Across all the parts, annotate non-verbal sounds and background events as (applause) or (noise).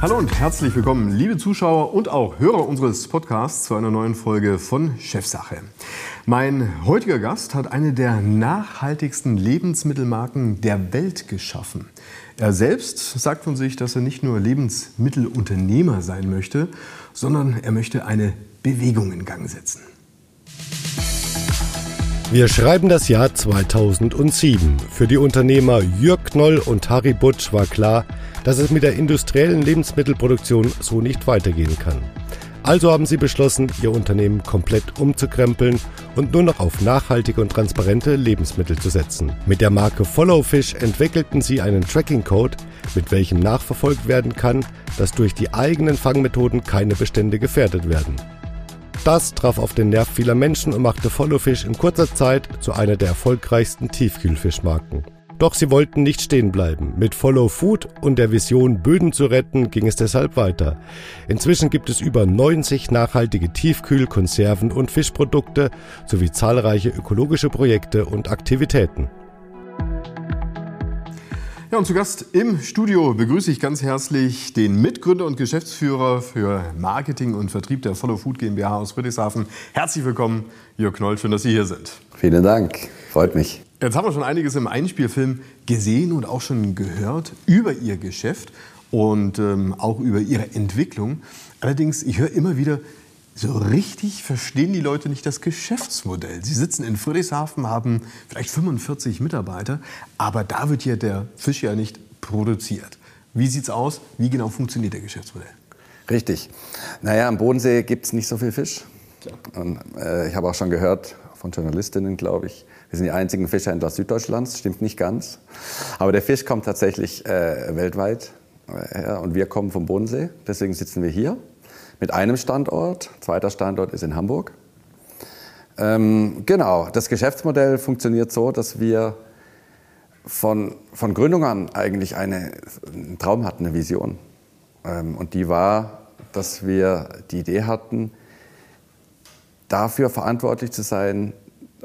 Hallo und herzlich willkommen, liebe Zuschauer und auch Hörer unseres Podcasts zu einer neuen Folge von Chefsache. Mein heutiger Gast hat eine der nachhaltigsten Lebensmittelmarken der Welt geschaffen. Er selbst sagt von sich, dass er nicht nur Lebensmittelunternehmer sein möchte, sondern er möchte eine Bewegung in Gang setzen. Wir schreiben das Jahr 2007. Für die Unternehmer Jörg Knoll und Harry Butsch war klar, dass es mit der industriellen Lebensmittelproduktion so nicht weitergehen kann. Also haben sie beschlossen, ihr Unternehmen komplett umzukrempeln und nur noch auf nachhaltige und transparente Lebensmittel zu setzen. Mit der Marke Follow Fish entwickelten sie einen Tracking-Code, mit welchem nachverfolgt werden kann, dass durch die eigenen Fangmethoden keine Bestände gefährdet werden. Das traf auf den Nerv vieler Menschen und machte Follow Fish in kurzer Zeit zu einer der erfolgreichsten Tiefkühlfischmarken. Doch sie wollten nicht stehen bleiben. Mit Follow Food und der Vision, Böden zu retten, ging es deshalb weiter. Inzwischen gibt es über 90 nachhaltige Tiefkühl-, Konserven- und Fischprodukte sowie zahlreiche ökologische Projekte und Aktivitäten. Ja, und zu Gast im Studio begrüße ich ganz herzlich den Mitgründer und Geschäftsführer für Marketing und Vertrieb der Follow Food GmbH aus Friedrichshafen. Herzlich willkommen, Jörg Knoll, schön, dass Sie hier sind. Vielen Dank, freut mich. Jetzt haben wir schon einiges im Einspielfilm gesehen und auch schon gehört über Ihr Geschäft und ähm, auch über Ihre Entwicklung. Allerdings, ich höre immer wieder, so richtig verstehen die Leute nicht das Geschäftsmodell. Sie sitzen in Friedrichshafen, haben vielleicht 45 Mitarbeiter, aber da wird ja der Fisch ja nicht produziert. Wie sieht es aus? Wie genau funktioniert der Geschäftsmodell? Richtig. Naja, am Bodensee gibt es nicht so viel Fisch. Und, äh, ich habe auch schon gehört von Journalistinnen, glaube ich, wir sind die einzigen Fischhändler Süddeutschlands, stimmt nicht ganz. Aber der Fisch kommt tatsächlich äh, weltweit äh, her und wir kommen vom Bodensee. Deswegen sitzen wir hier mit einem Standort. Zweiter Standort ist in Hamburg. Ähm, genau, das Geschäftsmodell funktioniert so, dass wir von, von Gründung an eigentlich eine, einen Traum hatten, eine Vision. Ähm, und die war, dass wir die Idee hatten, dafür verantwortlich zu sein,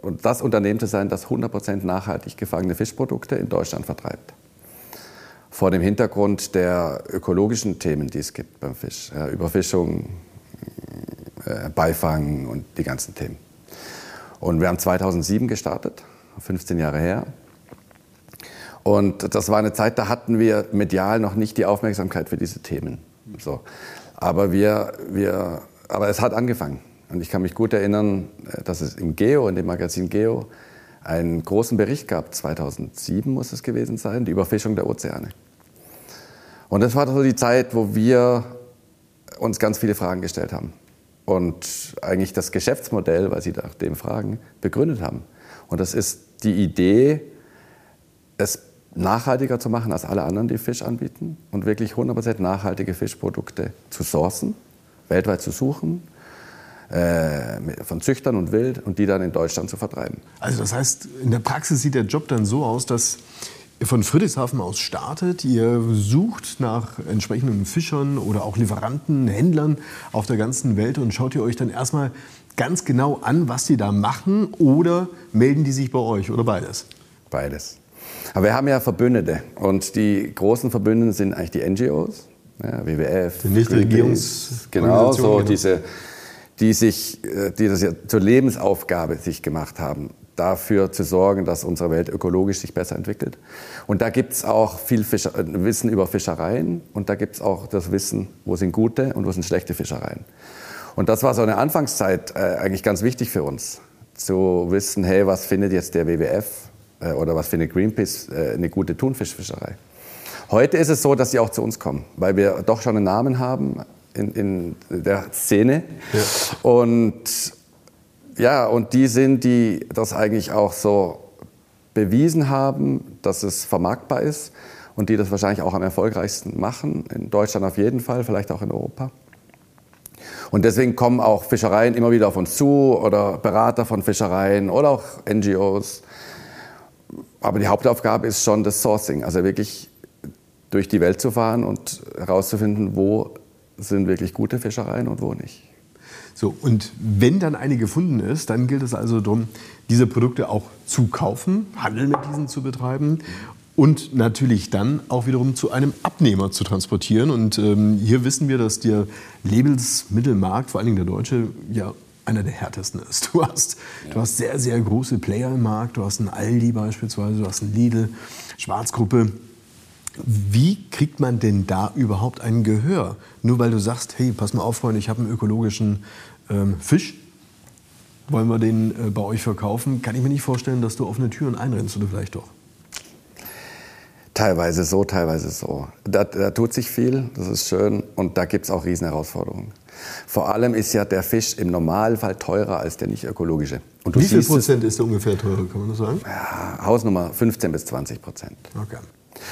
und das Unternehmen zu sein, das 100% nachhaltig gefangene Fischprodukte in Deutschland vertreibt. Vor dem Hintergrund der ökologischen Themen, die es gibt beim Fisch. Ja, Überfischung, äh, Beifang und die ganzen Themen. Und wir haben 2007 gestartet, 15 Jahre her. Und das war eine Zeit, da hatten wir medial noch nicht die Aufmerksamkeit für diese Themen. So. Aber, wir, wir, aber es hat angefangen. Und ich kann mich gut erinnern, äh, dass es im Geo, in dem Magazin Geo, einen großen Bericht gab, 2007 muss es gewesen sein, die Überfischung der Ozeane. Und das war so die Zeit, wo wir uns ganz viele Fragen gestellt haben und eigentlich das Geschäftsmodell, weil Sie nach dem fragen, begründet haben. Und das ist die Idee, es nachhaltiger zu machen als alle anderen, die Fisch anbieten und wirklich 100% nachhaltige Fischprodukte zu sourcen, weltweit zu suchen von Züchtern und Wild und die dann in Deutschland zu vertreiben. Also das heißt, in der Praxis sieht der Job dann so aus, dass ihr von Friedrichshafen aus startet, ihr sucht nach entsprechenden Fischern oder auch Lieferanten, Händlern auf der ganzen Welt und schaut ihr euch dann erstmal ganz genau an, was die da machen oder melden die sich bei euch oder beides? Beides. Aber wir haben ja Verbündete und die großen Verbündeten sind eigentlich die NGOs, ja, WWF, die Nichtregierungs genau so genau. diese die, sich, äh, die das ja zur Lebensaufgabe sich gemacht haben, dafür zu sorgen, dass unsere Welt ökologisch sich besser entwickelt. Und da gibt es auch viel Fischer, äh, Wissen über Fischereien und da gibt es auch das Wissen, wo sind gute und wo sind schlechte Fischereien. Und das war so eine Anfangszeit äh, eigentlich ganz wichtig für uns, zu wissen, hey, was findet jetzt der WWF äh, oder was findet Greenpeace äh, eine gute Thunfischfischerei. Heute ist es so, dass sie auch zu uns kommen, weil wir doch schon einen Namen haben, in, in der Szene. Ja. Und ja, und die sind, die das eigentlich auch so bewiesen haben, dass es vermarktbar ist und die das wahrscheinlich auch am erfolgreichsten machen. In Deutschland auf jeden Fall, vielleicht auch in Europa. Und deswegen kommen auch Fischereien immer wieder auf uns zu oder Berater von Fischereien oder auch NGOs. Aber die Hauptaufgabe ist schon das Sourcing, also wirklich durch die Welt zu fahren und herauszufinden, wo sind wirklich gute Fischereien und wo nicht. So, und wenn dann eine gefunden ist, dann gilt es also darum, diese Produkte auch zu kaufen, Handel mit diesen zu betreiben und natürlich dann auch wiederum zu einem Abnehmer zu transportieren. Und ähm, hier wissen wir, dass der Lebensmittelmarkt, vor allen Dingen der deutsche, ja einer der härtesten ist. Du hast, ja. du hast sehr, sehr große Player im Markt. Du hast einen Aldi beispielsweise, du hast einen Lidl, Schwarzgruppe. Wie kriegt man denn da überhaupt ein Gehör? Nur weil du sagst, hey, pass mal auf, Freunde, ich habe einen ökologischen ähm, Fisch, wollen wir den äh, bei euch verkaufen? Kann ich mir nicht vorstellen, dass du offene Türen einrennst oder vielleicht doch? Teilweise so, teilweise so. Da, da tut sich viel, das ist schön und da gibt es auch Riesenherausforderungen. Vor allem ist ja der Fisch im Normalfall teurer als der nicht ökologische. Wie viel Prozent ist der ungefähr teurer, kann man das sagen? Ja, Hausnummer 15 bis 20 Prozent. Okay.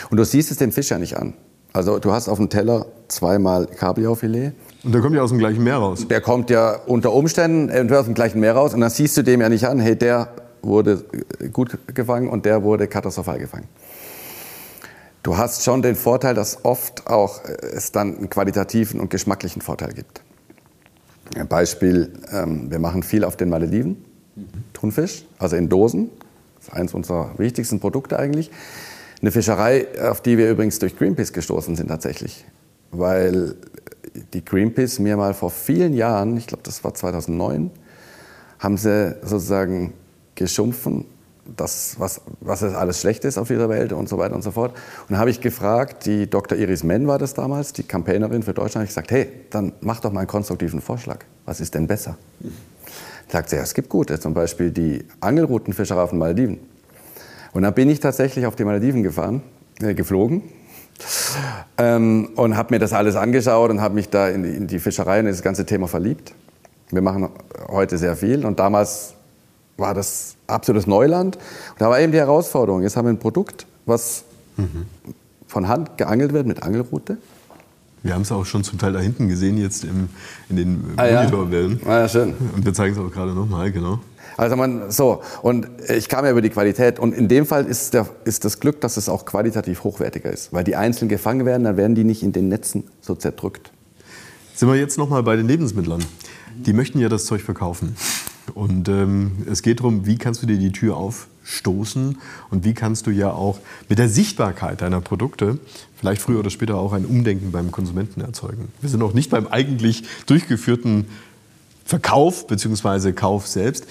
Und du siehst es dem Fisch ja nicht an. Also du hast auf dem Teller zweimal Kabeljaufilet. Und der kommt ja aus dem gleichen Meer raus. Der kommt ja unter Umständen aus dem gleichen Meer raus und dann siehst du dem ja nicht an, hey, der wurde gut gefangen und der wurde katastrophal gefangen. Du hast schon den Vorteil, dass oft auch äh, es dann einen qualitativen und geschmacklichen Vorteil gibt. Ein Beispiel, ähm, wir machen viel auf den Malediven, Thunfisch, also in Dosen. Das ist eines unserer wichtigsten Produkte eigentlich. Eine Fischerei, auf die wir übrigens durch Greenpeace gestoßen sind tatsächlich. Weil die Greenpeace mir mal vor vielen Jahren, ich glaube das war 2009, haben sie sozusagen geschumpfen, das, was, was alles schlecht ist auf dieser Welt und so weiter und so fort. Und habe ich gefragt, die Dr. Iris Menn war das damals, die Campaignerin für Deutschland, ich gesagt, hey, dann mach doch mal einen konstruktiven Vorschlag. Was ist denn besser? Mhm. Sagt sie, ja, es gibt gute, zum Beispiel die Angelroutenfischerei auf den Malediven. Und dann bin ich tatsächlich auf die Malediven gefahren, äh, geflogen ähm, und habe mir das alles angeschaut und habe mich da in die, in die Fischerei und in das ganze Thema verliebt. Wir machen heute sehr viel und damals war das absolutes Neuland. Und da war eben die Herausforderung. Jetzt haben wir ein Produkt, was mhm. von Hand geangelt wird mit Angelrute. Wir haben es auch schon zum Teil da hinten gesehen, jetzt im, in den ah, Monitorwellen. Ja. Ah, ja, schön. Und wir zeigen es auch gerade nochmal, genau. Also man, so, und ich kam ja über die Qualität. Und in dem Fall ist, der, ist das Glück, dass es auch qualitativ hochwertiger ist. Weil die einzeln gefangen werden, dann werden die nicht in den Netzen so zerdrückt. Sind wir jetzt nochmal bei den Lebensmittlern. Die möchten ja das Zeug verkaufen. Und ähm, es geht darum, wie kannst du dir die Tür aufstoßen und wie kannst du ja auch mit der Sichtbarkeit deiner Produkte vielleicht früher oder später auch ein Umdenken beim Konsumenten erzeugen. Wir sind noch nicht beim eigentlich durchgeführten Verkauf bzw. Kauf selbst.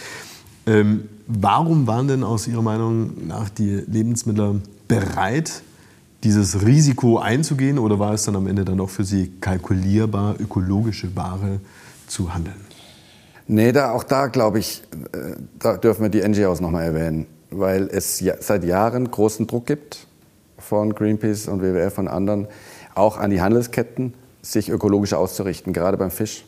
Ähm, warum waren denn aus Ihrer Meinung nach die Lebensmittler bereit, dieses Risiko einzugehen oder war es dann am Ende dann auch für Sie kalkulierbar, ökologische Ware zu handeln? Nee, da, auch da glaube ich, äh, da dürfen wir die NGOs nochmal erwähnen, weil es ja, seit Jahren großen Druck gibt von Greenpeace und WWF und anderen, auch an die Handelsketten, sich ökologisch auszurichten, gerade beim Fisch.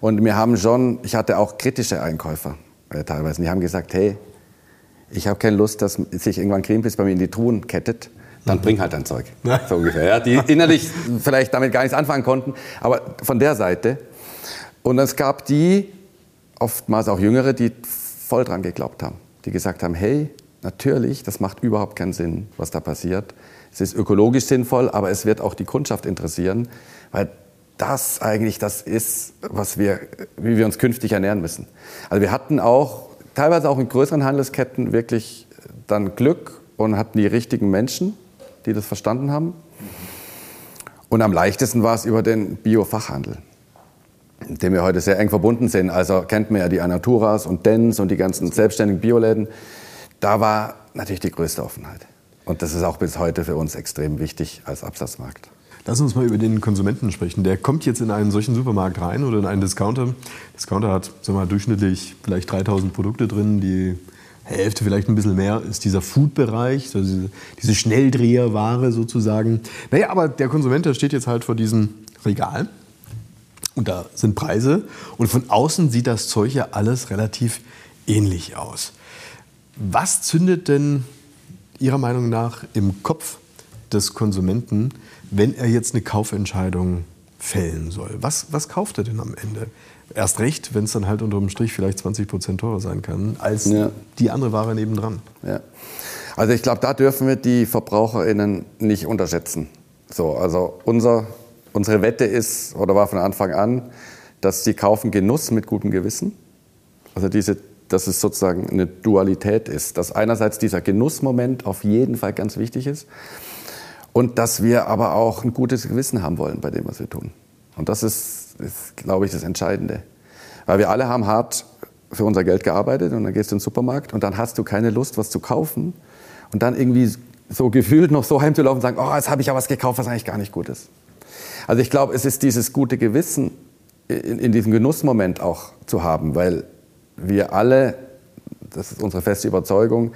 Und wir haben schon, ich hatte auch kritische Einkäufer äh, teilweise, die haben gesagt, hey, ich habe keine Lust, dass sich irgendwann Greenpeace bei mir in die Truhen kettet, dann mhm. bring halt dein Zeug. (laughs) So ungefähr. Ja, die innerlich vielleicht damit gar nichts anfangen konnten, aber von der Seite. Und es gab die, oftmals auch Jüngere, die voll dran geglaubt haben, die gesagt haben, hey, natürlich, das macht überhaupt keinen Sinn, was da passiert. Es ist ökologisch sinnvoll, aber es wird auch die Kundschaft interessieren, weil das eigentlich das ist, was wir, wie wir uns künftig ernähren müssen. Also wir hatten auch teilweise auch in größeren Handelsketten wirklich dann Glück und hatten die richtigen Menschen, die das verstanden haben. Und am leichtesten war es über den Biofachhandel mit dem wir heute sehr eng verbunden sind. Also kennt man ja die Anaturas und Dens und die ganzen selbstständigen Bioläden. Da war natürlich die größte Offenheit. Und das ist auch bis heute für uns extrem wichtig als Absatzmarkt. Lass uns mal über den Konsumenten sprechen. Der kommt jetzt in einen solchen Supermarkt rein oder in einen Discounter. Discounter hat sagen wir mal, durchschnittlich vielleicht 3000 Produkte drin. Die Hälfte, vielleicht ein bisschen mehr, ist dieser Food-Bereich, also diese, diese Schnelldreherware sozusagen. Naja, aber der Konsument, der steht jetzt halt vor diesem Regal und da sind Preise. Und von außen sieht das Zeug ja alles relativ ähnlich aus. Was zündet denn Ihrer Meinung nach im Kopf des Konsumenten, wenn er jetzt eine Kaufentscheidung fällen soll? Was, was kauft er denn am Ende? Erst recht, wenn es dann halt unterm Strich vielleicht 20 Prozent teurer sein kann als ja. die andere Ware nebendran. Ja. Also ich glaube, da dürfen wir die VerbraucherInnen nicht unterschätzen. So, also unser Unsere Wette ist oder war von Anfang an, dass sie kaufen Genuss mit gutem Gewissen. Also diese dass es sozusagen eine Dualität ist, dass einerseits dieser Genussmoment auf jeden Fall ganz wichtig ist und dass wir aber auch ein gutes Gewissen haben wollen bei dem, was wir tun. Und das ist, ist glaube ich, das Entscheidende. Weil wir alle haben hart für unser Geld gearbeitet und dann gehst du in den Supermarkt und dann hast du keine Lust, was zu kaufen und dann irgendwie so gefühlt noch so heimzulaufen und sagen, oh, jetzt habe ich ja was gekauft, was eigentlich gar nicht gut ist. Also ich glaube, es ist dieses gute Gewissen in, in diesem Genussmoment auch zu haben, weil wir alle, das ist unsere feste Überzeugung,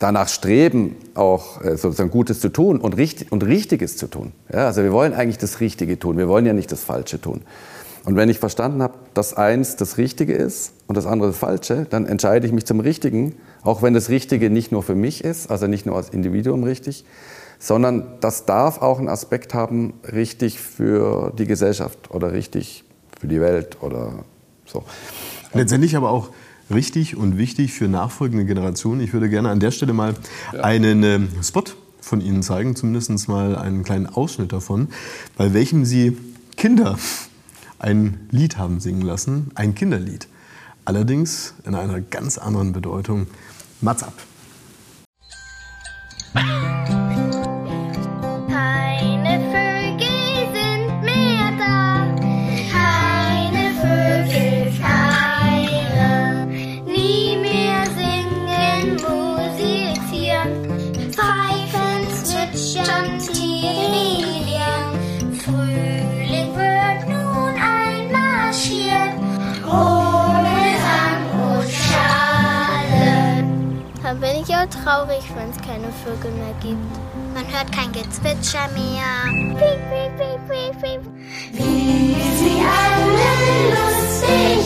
danach streben, auch äh, sozusagen Gutes zu tun und, richtig, und Richtiges zu tun. Ja, also wir wollen eigentlich das Richtige tun, wir wollen ja nicht das Falsche tun. Und wenn ich verstanden habe, dass eins das Richtige ist und das andere das Falsche, dann entscheide ich mich zum Richtigen, auch wenn das Richtige nicht nur für mich ist, also nicht nur als Individuum richtig, sondern das darf auch einen Aspekt haben, richtig für die Gesellschaft oder richtig für die Welt oder so. Letztendlich aber auch richtig und wichtig für nachfolgende Generationen. Ich würde gerne an der Stelle mal ja. einen äh, Spot von Ihnen zeigen, zumindest mal einen kleinen Ausschnitt davon, bei welchem Sie Kinder ein Lied haben singen lassen, ein Kinderlied. Allerdings in einer ganz anderen Bedeutung. Mats ab. Traurig, wenn es keine Vögel mehr gibt. Man hört kein Gezwitscher mehr. Piep, piep, piep, piep, piep. Wie sie alle lustig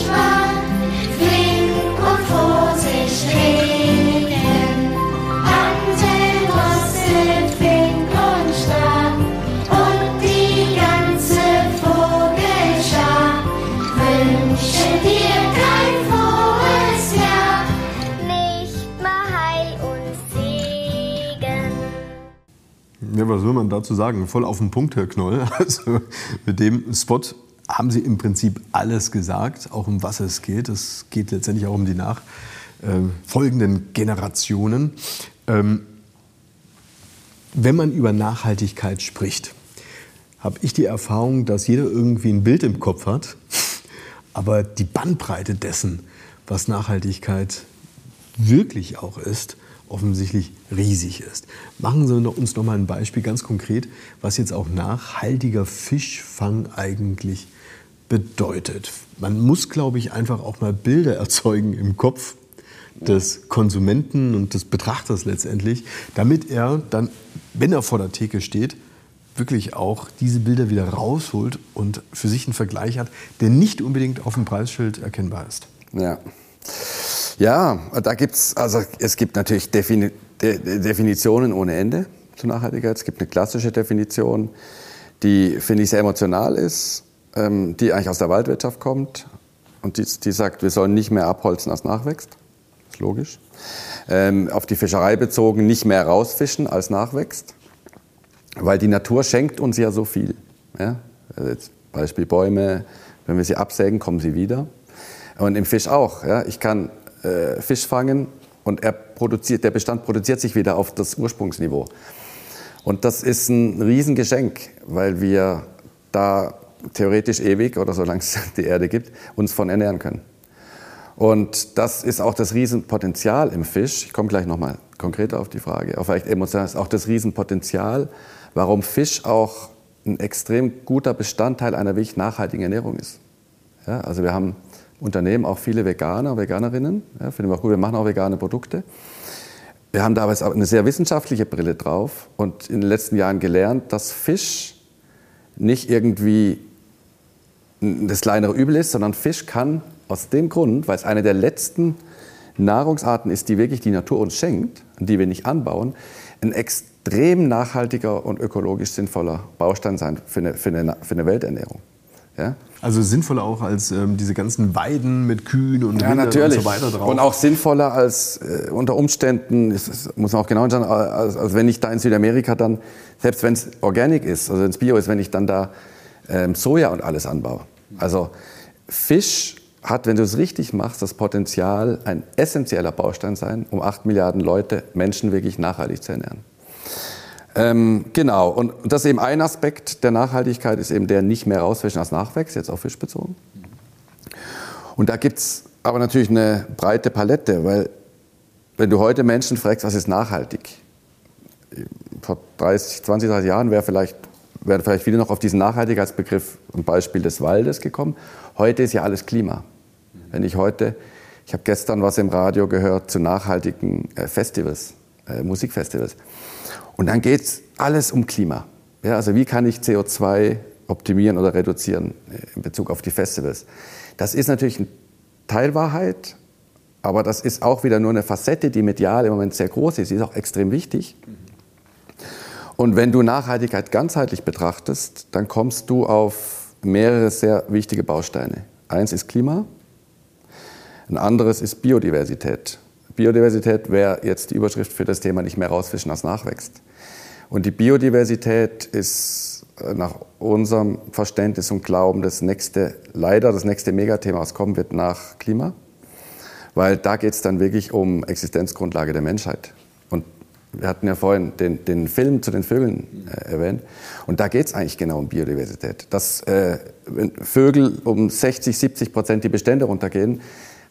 Was will man dazu sagen? Voll auf den Punkt, Herr Knoll. (laughs) Also mit dem Spot haben Sie im Prinzip alles gesagt, auch um was es geht. Es geht letztendlich auch um die nachfolgenden Generationen. Ähm, wenn man über Nachhaltigkeit spricht, habe ich die Erfahrung, dass jeder irgendwie ein Bild im Kopf hat, (laughs) aber die Bandbreite dessen, was Nachhaltigkeit wirklich auch ist, offensichtlich riesig ist. Machen Sie uns noch mal ein Beispiel ganz konkret, was jetzt auch nachhaltiger Fischfang eigentlich bedeutet. Man muss, glaube ich, einfach auch mal Bilder erzeugen im Kopf des Konsumenten und des Betrachters letztendlich, damit er dann, wenn er vor der Theke steht, wirklich auch diese Bilder wieder rausholt und für sich einen Vergleich hat, der nicht unbedingt auf dem Preisschild erkennbar ist. Ja. Ja, da gibt's also es gibt natürlich Defini De Definitionen ohne Ende zur Nachhaltigkeit. Es gibt eine klassische Definition, die, finde ich, sehr emotional ist, ähm, die eigentlich aus der Waldwirtschaft kommt und die, die sagt, wir sollen nicht mehr abholzen, als nachwächst. Ist logisch. Ähm, auf die Fischerei bezogen, nicht mehr rausfischen, als nachwächst. Weil die Natur schenkt uns ja so viel. Ja? Also jetzt Beispiel Bäume, wenn wir sie absägen, kommen sie wieder. Und im Fisch auch. Ja? Ich kann äh, Fisch fangen und er produziert, der Bestand produziert sich wieder auf das Ursprungsniveau. Und das ist ein Riesengeschenk, weil wir da theoretisch ewig oder solange es (laughs) die Erde gibt, uns von ernähren können. Und das ist auch das Riesenpotenzial im Fisch. Ich komme gleich nochmal konkreter auf die Frage. Auch vielleicht emotional ist auch das Riesenpotenzial, warum Fisch auch ein extrem guter Bestandteil einer wirklich nachhaltigen Ernährung ist. Ja, also wir haben Unternehmen auch viele Veganer, Veganerinnen. Ja, finden wir auch gut, wir machen auch vegane Produkte. Wir haben da aber eine sehr wissenschaftliche Brille drauf und in den letzten Jahren gelernt, dass Fisch nicht irgendwie das kleinere Übel ist, sondern Fisch kann aus dem Grund, weil es eine der letzten Nahrungsarten ist, die wirklich die Natur uns schenkt und die wir nicht anbauen, ein extrem nachhaltiger und ökologisch sinnvoller Baustein sein für eine, für eine, für eine Welternährung. Ja? Also sinnvoller auch als ähm, diese ganzen Weiden mit Kühen und ja, natürlich. und so weiter drauf. Und auch sinnvoller als äh, unter Umständen, das, das muss man auch genau anschauen, als, als wenn ich da in Südamerika dann, selbst wenn es organic ist, also wenn es bio ist, wenn ich dann da ähm, Soja und alles anbaue. Also Fisch hat, wenn du es richtig machst, das Potenzial, ein essentieller Baustein sein, um acht Milliarden Leute, Menschen wirklich nachhaltig zu ernähren. Ähm, genau, und das ist eben ein Aspekt der Nachhaltigkeit, ist eben der nicht mehr rausfischen als Nachwächst, jetzt auf Fisch bezogen. Und da gibt es aber natürlich eine breite Palette, weil wenn du heute Menschen fragst, was ist nachhaltig? Vor 30, 20, 30 Jahren wäre vielleicht, wären vielleicht viele noch auf diesen Nachhaltigkeitsbegriff, ein Beispiel des Waldes gekommen. Heute ist ja alles Klima. Wenn ich heute, ich habe gestern was im Radio gehört zu nachhaltigen äh, Festivals, äh, Musikfestivals. Und dann geht es alles um Klima. Ja, also wie kann ich CO2 optimieren oder reduzieren äh, in Bezug auf die Festivals? Das ist natürlich eine Teilwahrheit, aber das ist auch wieder nur eine Facette, die medial im Moment sehr groß ist. Sie ist auch extrem wichtig. Und wenn du Nachhaltigkeit ganzheitlich betrachtest, dann kommst du auf mehrere sehr wichtige Bausteine. Eins ist Klima, ein anderes ist Biodiversität. Biodiversität wäre jetzt die Überschrift für das Thema nicht mehr rausfischen als nachwächst. Und die Biodiversität ist äh, nach unserem Verständnis und Glauben das nächste, leider das nächste Megathema, was kommen wird nach Klima. Weil da geht es dann wirklich um Existenzgrundlage der Menschheit. Und wir hatten ja vorhin den, den Film zu den Vögeln äh, erwähnt. Und da geht es eigentlich genau um Biodiversität. Dass äh, Vögel um 60, 70 Prozent die Bestände runtergehen,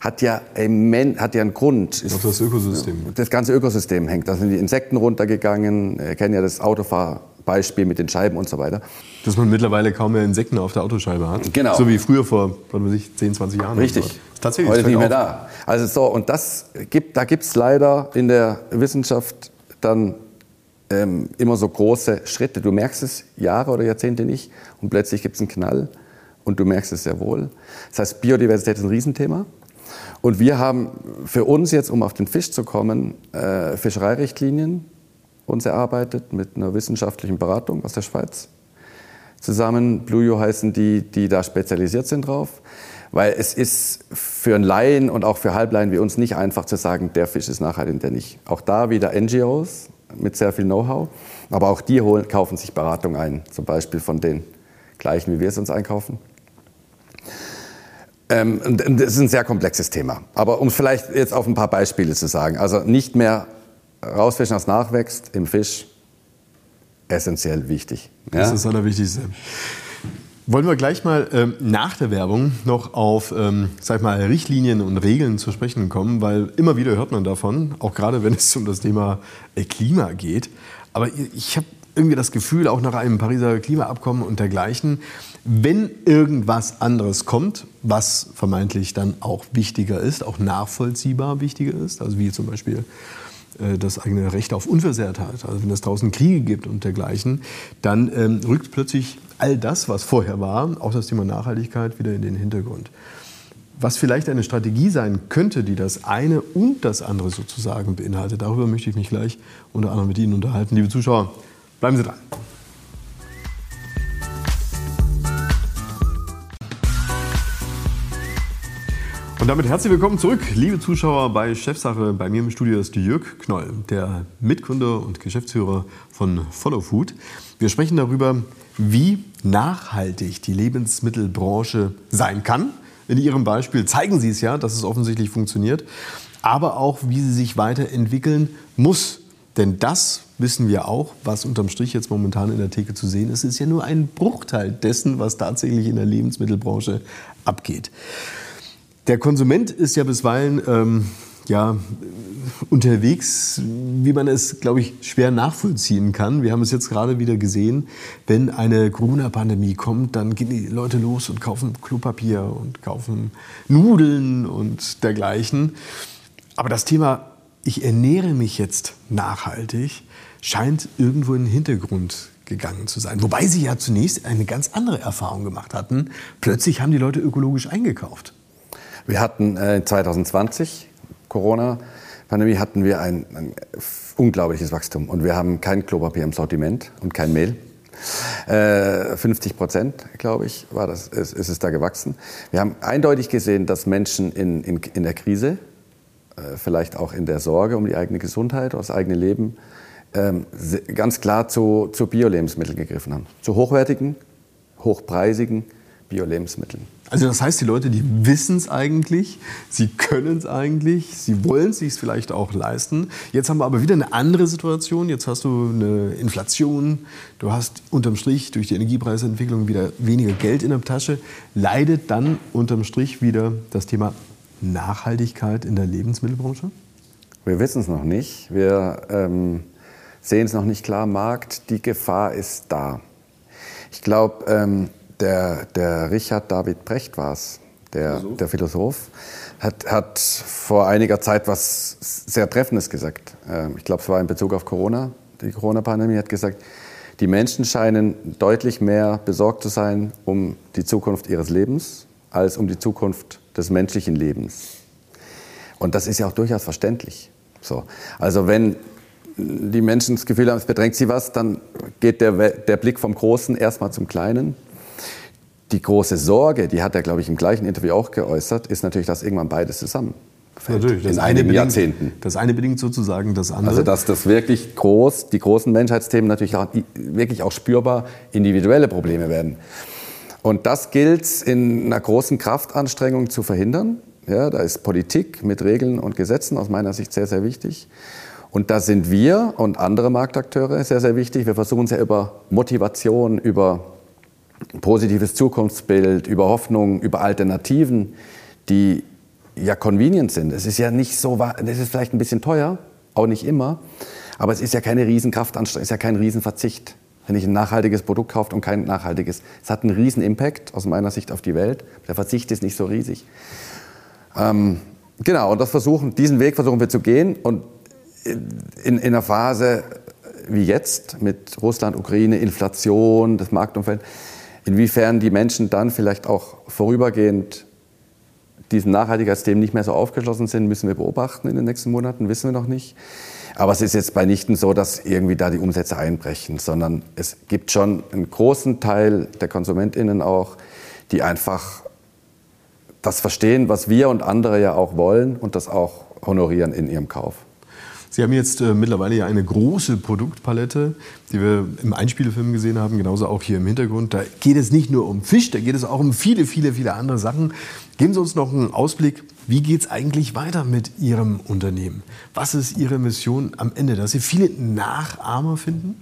hat ja, immen, hat ja einen Grund. Ist, das Ökosystem. Das ganze Ökosystem hängt. Da sind die Insekten runtergegangen. Wir kennen ja das Autofahrbeispiel mit den Scheiben und so weiter. Dass man mittlerweile kaum mehr Insekten auf der Autoscheibe hat. Genau. So wie früher vor, was weiß ich, 10, 20 Jahren. Richtig. Ist tatsächlich. Heute nicht mehr da. Also so, und das gibt, da gibt es leider in der Wissenschaft dann ähm, immer so große Schritte. Du merkst es Jahre oder Jahrzehnte nicht und plötzlich gibt es einen Knall und du merkst es sehr wohl. Das heißt, Biodiversität ist ein Riesenthema. Und wir haben für uns jetzt, um auf den Fisch zu kommen, äh, Fischereirichtlinien uns erarbeitet mit einer wissenschaftlichen Beratung aus der Schweiz. Zusammen, Blujo heißen die, die da spezialisiert sind drauf. Weil es ist für einen Laien und auch für Halbleien wie uns nicht einfach zu sagen, der Fisch ist nachhaltig der nicht. Auch da wieder NGOs mit sehr viel Know-how. Aber auch die holen, kaufen sich Beratung ein, zum Beispiel von den gleichen, wie wir es uns einkaufen. Ähm, das ist ein sehr komplexes Thema. Aber um vielleicht jetzt auf ein paar Beispiele zu sagen. Also nicht mehr rausfischen, als nachwächst im Fisch, essentiell wichtig. Ja? Das ist das Allerwichtigste. Wollen wir gleich mal ähm, nach der Werbung noch auf ähm, sag mal, Richtlinien und Regeln zu sprechen kommen, weil immer wieder hört man davon, auch gerade wenn es um das Thema äh, Klima geht. Aber ich habe irgendwie das Gefühl, auch nach einem Pariser Klimaabkommen und dergleichen, wenn irgendwas anderes kommt, was vermeintlich dann auch wichtiger ist, auch nachvollziehbar wichtiger ist, also wie zum Beispiel äh, das eigene Recht auf Unversehrtheit, also wenn es draußen Kriege gibt und dergleichen, dann ähm, rückt plötzlich all das, was vorher war, auch das Thema Nachhaltigkeit, wieder in den Hintergrund. Was vielleicht eine Strategie sein könnte, die das eine und das andere sozusagen beinhaltet, darüber möchte ich mich gleich unter anderem mit Ihnen unterhalten. Liebe Zuschauer, bleiben Sie dran. Und damit herzlich willkommen zurück, liebe Zuschauer bei Chefsache. Bei mir im Studio ist Jörg Knoll, der Mitgründer und Geschäftsführer von Follow Food. Wir sprechen darüber, wie nachhaltig die Lebensmittelbranche sein kann. In Ihrem Beispiel zeigen Sie es ja, dass es offensichtlich funktioniert, aber auch, wie sie sich weiterentwickeln muss. Denn das wissen wir auch, was unterm Strich jetzt momentan in der Theke zu sehen ist, ist ja nur ein Bruchteil dessen, was tatsächlich in der Lebensmittelbranche abgeht. Der Konsument ist ja bisweilen ähm, ja, unterwegs, wie man es, glaube ich, schwer nachvollziehen kann. Wir haben es jetzt gerade wieder gesehen, wenn eine Corona-Pandemie kommt, dann gehen die Leute los und kaufen Klopapier und kaufen Nudeln und dergleichen. Aber das Thema, ich ernähre mich jetzt nachhaltig, scheint irgendwo in den Hintergrund gegangen zu sein. Wobei sie ja zunächst eine ganz andere Erfahrung gemacht hatten. Plötzlich haben die Leute ökologisch eingekauft. Wir hatten äh, 2020 Corona-Pandemie hatten wir ein, ein, unglaubliches Wachstum und wir haben kein Klopapier im Sortiment und kein Mehl. Äh, 50 Prozent, glaube ich, war das, ist, ist, es da gewachsen. Wir haben eindeutig gesehen, dass Menschen in, in, in der Krise, äh, vielleicht auch in der Sorge um die eigene Gesundheit, das eigene Leben, ähm, ganz klar zu, zu Bio-Lebensmitteln gegriffen haben. Zu hochwertigen, hochpreisigen Bio-Lebensmitteln. Also das heißt, die Leute, die wissen es eigentlich, sie können es eigentlich, sie wollen es sich vielleicht auch leisten. Jetzt haben wir aber wieder eine andere Situation. Jetzt hast du eine Inflation, du hast unterm Strich durch die Energiepreisentwicklung wieder weniger Geld in der Tasche. Leidet dann unterm Strich wieder das Thema Nachhaltigkeit in der Lebensmittelbranche? Wir wissen es noch nicht. Wir ähm, sehen es noch nicht klar. Markt, die Gefahr ist da. Ich glaube, ähm, der, der Richard David Brecht war es, der Philosoph, der Philosoph hat, hat vor einiger Zeit was sehr Treffendes gesagt. Ähm, ich glaube, es war in Bezug auf Corona, die Corona-Pandemie, hat gesagt, die Menschen scheinen deutlich mehr besorgt zu sein um die Zukunft ihres Lebens als um die Zukunft des menschlichen Lebens. Und das ist ja auch durchaus verständlich. So. Also wenn die Menschen das Gefühl haben, es bedrängt sie was, dann geht der, der Blick vom Großen erstmal zum Kleinen. Die große Sorge, die hat er, glaube ich, im gleichen Interview auch geäußert, ist natürlich, dass irgendwann beides zusammen. Natürlich, das in eine bedingt, Jahrzehnten. Das eine bedingt sozusagen das andere. Also dass das wirklich groß, die großen Menschheitsthemen natürlich auch, wirklich auch spürbar individuelle Probleme werden. Und das gilt in einer großen Kraftanstrengung zu verhindern. Ja, da ist Politik mit Regeln und Gesetzen aus meiner Sicht sehr, sehr wichtig. Und da sind wir und andere Marktakteure sehr, sehr wichtig. Wir versuchen es ja über Motivation, über positives Zukunftsbild, über Hoffnung, über Alternativen, die ja convenient sind. Es ist ja nicht so, es ist vielleicht ein bisschen teuer, auch nicht immer, aber es ist ja keine Riesenkraftanstrengung, es ist ja kein Riesenverzicht. Wenn ich ein nachhaltiges Produkt kaufe und kein nachhaltiges, es hat einen riesen Impact aus meiner Sicht auf die Welt. Der Verzicht ist nicht so riesig. Ähm, genau, und das versuchen, diesen Weg versuchen wir zu gehen. Und in, in einer Phase wie jetzt mit Russland, Ukraine, Inflation, das Marktumfeld, inwiefern die Menschen dann vielleicht auch vorübergehend diesen Nachhaltigkeitsthemen nicht mehr so aufgeschlossen sind, müssen wir beobachten in den nächsten Monaten, wissen wir noch nicht. Aber es ist jetzt bei Nichten so, dass irgendwie da die Umsätze einbrechen, sondern es gibt schon einen großen Teil der KonsumentInnen auch, die einfach das verstehen, was wir und andere ja auch wollen und das auch honorieren in ihrem Kauf. Sie haben jetzt äh, mittlerweile ja eine große Produktpalette, die wir im Einspielfilm gesehen haben, genauso auch hier im Hintergrund. Da geht es nicht nur um Fisch, da geht es auch um viele, viele, viele andere Sachen. Geben Sie uns noch einen Ausblick, wie geht es eigentlich weiter mit Ihrem Unternehmen? Was ist Ihre Mission am Ende, dass Sie viele Nachahmer finden?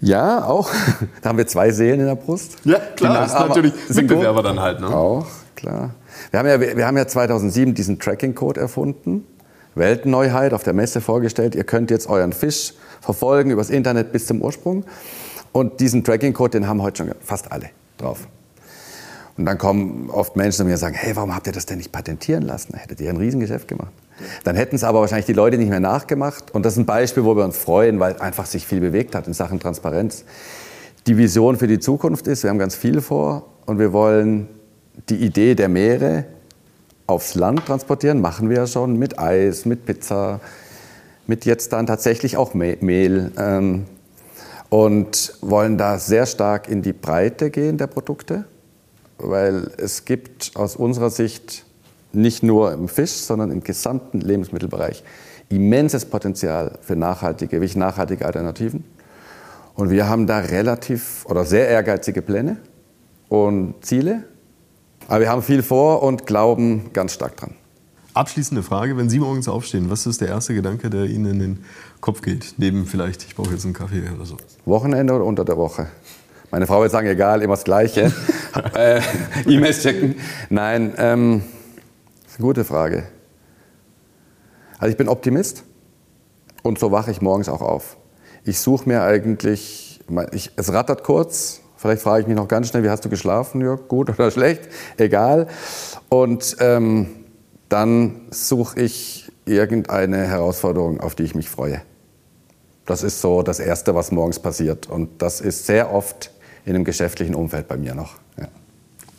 Ja, auch. (laughs) Da haben wir zwei Seelen in der Brust. Ja, klar, das ist natürlich Mitbewerber dann halt. Ne? Auch, klar. Wir haben, ja, wir haben ja 2007 diesen Tracking-Code erfunden. Weltneuheit auf der Messe vorgestellt. Ihr könnt jetzt euren Fisch verfolgen übers Internet bis zum Ursprung. Und diesen Tracking-Code, den haben heute schon fast alle drauf. Und dann kommen oft Menschen zu mir und sagen, hey, warum habt ihr das denn nicht patentieren lassen? Hättet ihr ein Riesengeschäft gemacht. Dann hätten es aber wahrscheinlich die Leute nicht mehr nachgemacht. Und das ist ein Beispiel, wo wir uns freuen, weil einfach sich viel bewegt hat in Sachen Transparenz. Die Vision für die Zukunft ist, wir haben ganz viel vor und wir wollen die Idee der Meere aufs Land transportieren, machen wir ja schon mit Eis, mit Pizza, mit jetzt dann tatsächlich auch Mehl. Ähm, und wollen da sehr stark in die Breite gehen der Produkte, weil es gibt aus unserer Sicht nicht nur im Fisch, sondern im gesamten Lebensmittelbereich immenses Potenzial für nachhaltige, wirklich nachhaltige Alternativen. Und wir haben da relativ oder sehr ehrgeizige Pläne und Ziele aber wir haben viel vor und glauben ganz stark dran. Abschließende Frage, wenn Sie morgens aufstehen, was ist der erste Gedanke, der Ihnen in den Kopf geht? Neben vielleicht, ich brauche jetzt einen Kaffee oder so. Wochenende oder unter der Woche? Meine Frau wird sagen, egal, immer das Gleiche. (laughs) äh, E-Mails checken. Nein, ähm, das ist eine gute Frage. Also ich bin Optimist und so wache ich morgens auch auf. Ich suche mir eigentlich, ich, es rattert kurz, Vielleicht frage ich mich noch ganz schnell, wie hast du geschlafen, Jörg? Gut oder (laughs) schlecht? Egal. Und ähm, dann suche ich irgendeine Herausforderung, auf die ich mich freue. Das ist so das Erste, was morgens passiert. Und das ist sehr oft in einem geschäftlichen Umfeld bei mir noch. Ja.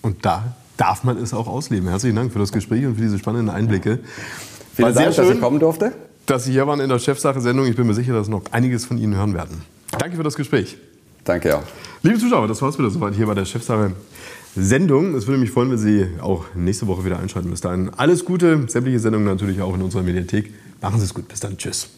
Und da darf man es auch ausleben. Herzlichen Dank für das Gespräch und für diese spannenden Einblicke. Vielen War Dank, schön, dass ich kommen durfte. Dass Sie hier waren in der Chefsache-Sendung. Ich bin mir sicher, dass noch einiges von Ihnen hören werden. Danke für das Gespräch. Danke auch. Liebe Zuschauer, das war's wieder soweit hier bei der Chefsache Sendung. Es würde mich freuen, wenn Sie auch nächste Woche wieder einschalten. Bis dahin alles Gute, sämtliche Sendungen natürlich auch in unserer Mediathek. Machen Sie es gut. Bis dann. Tschüss.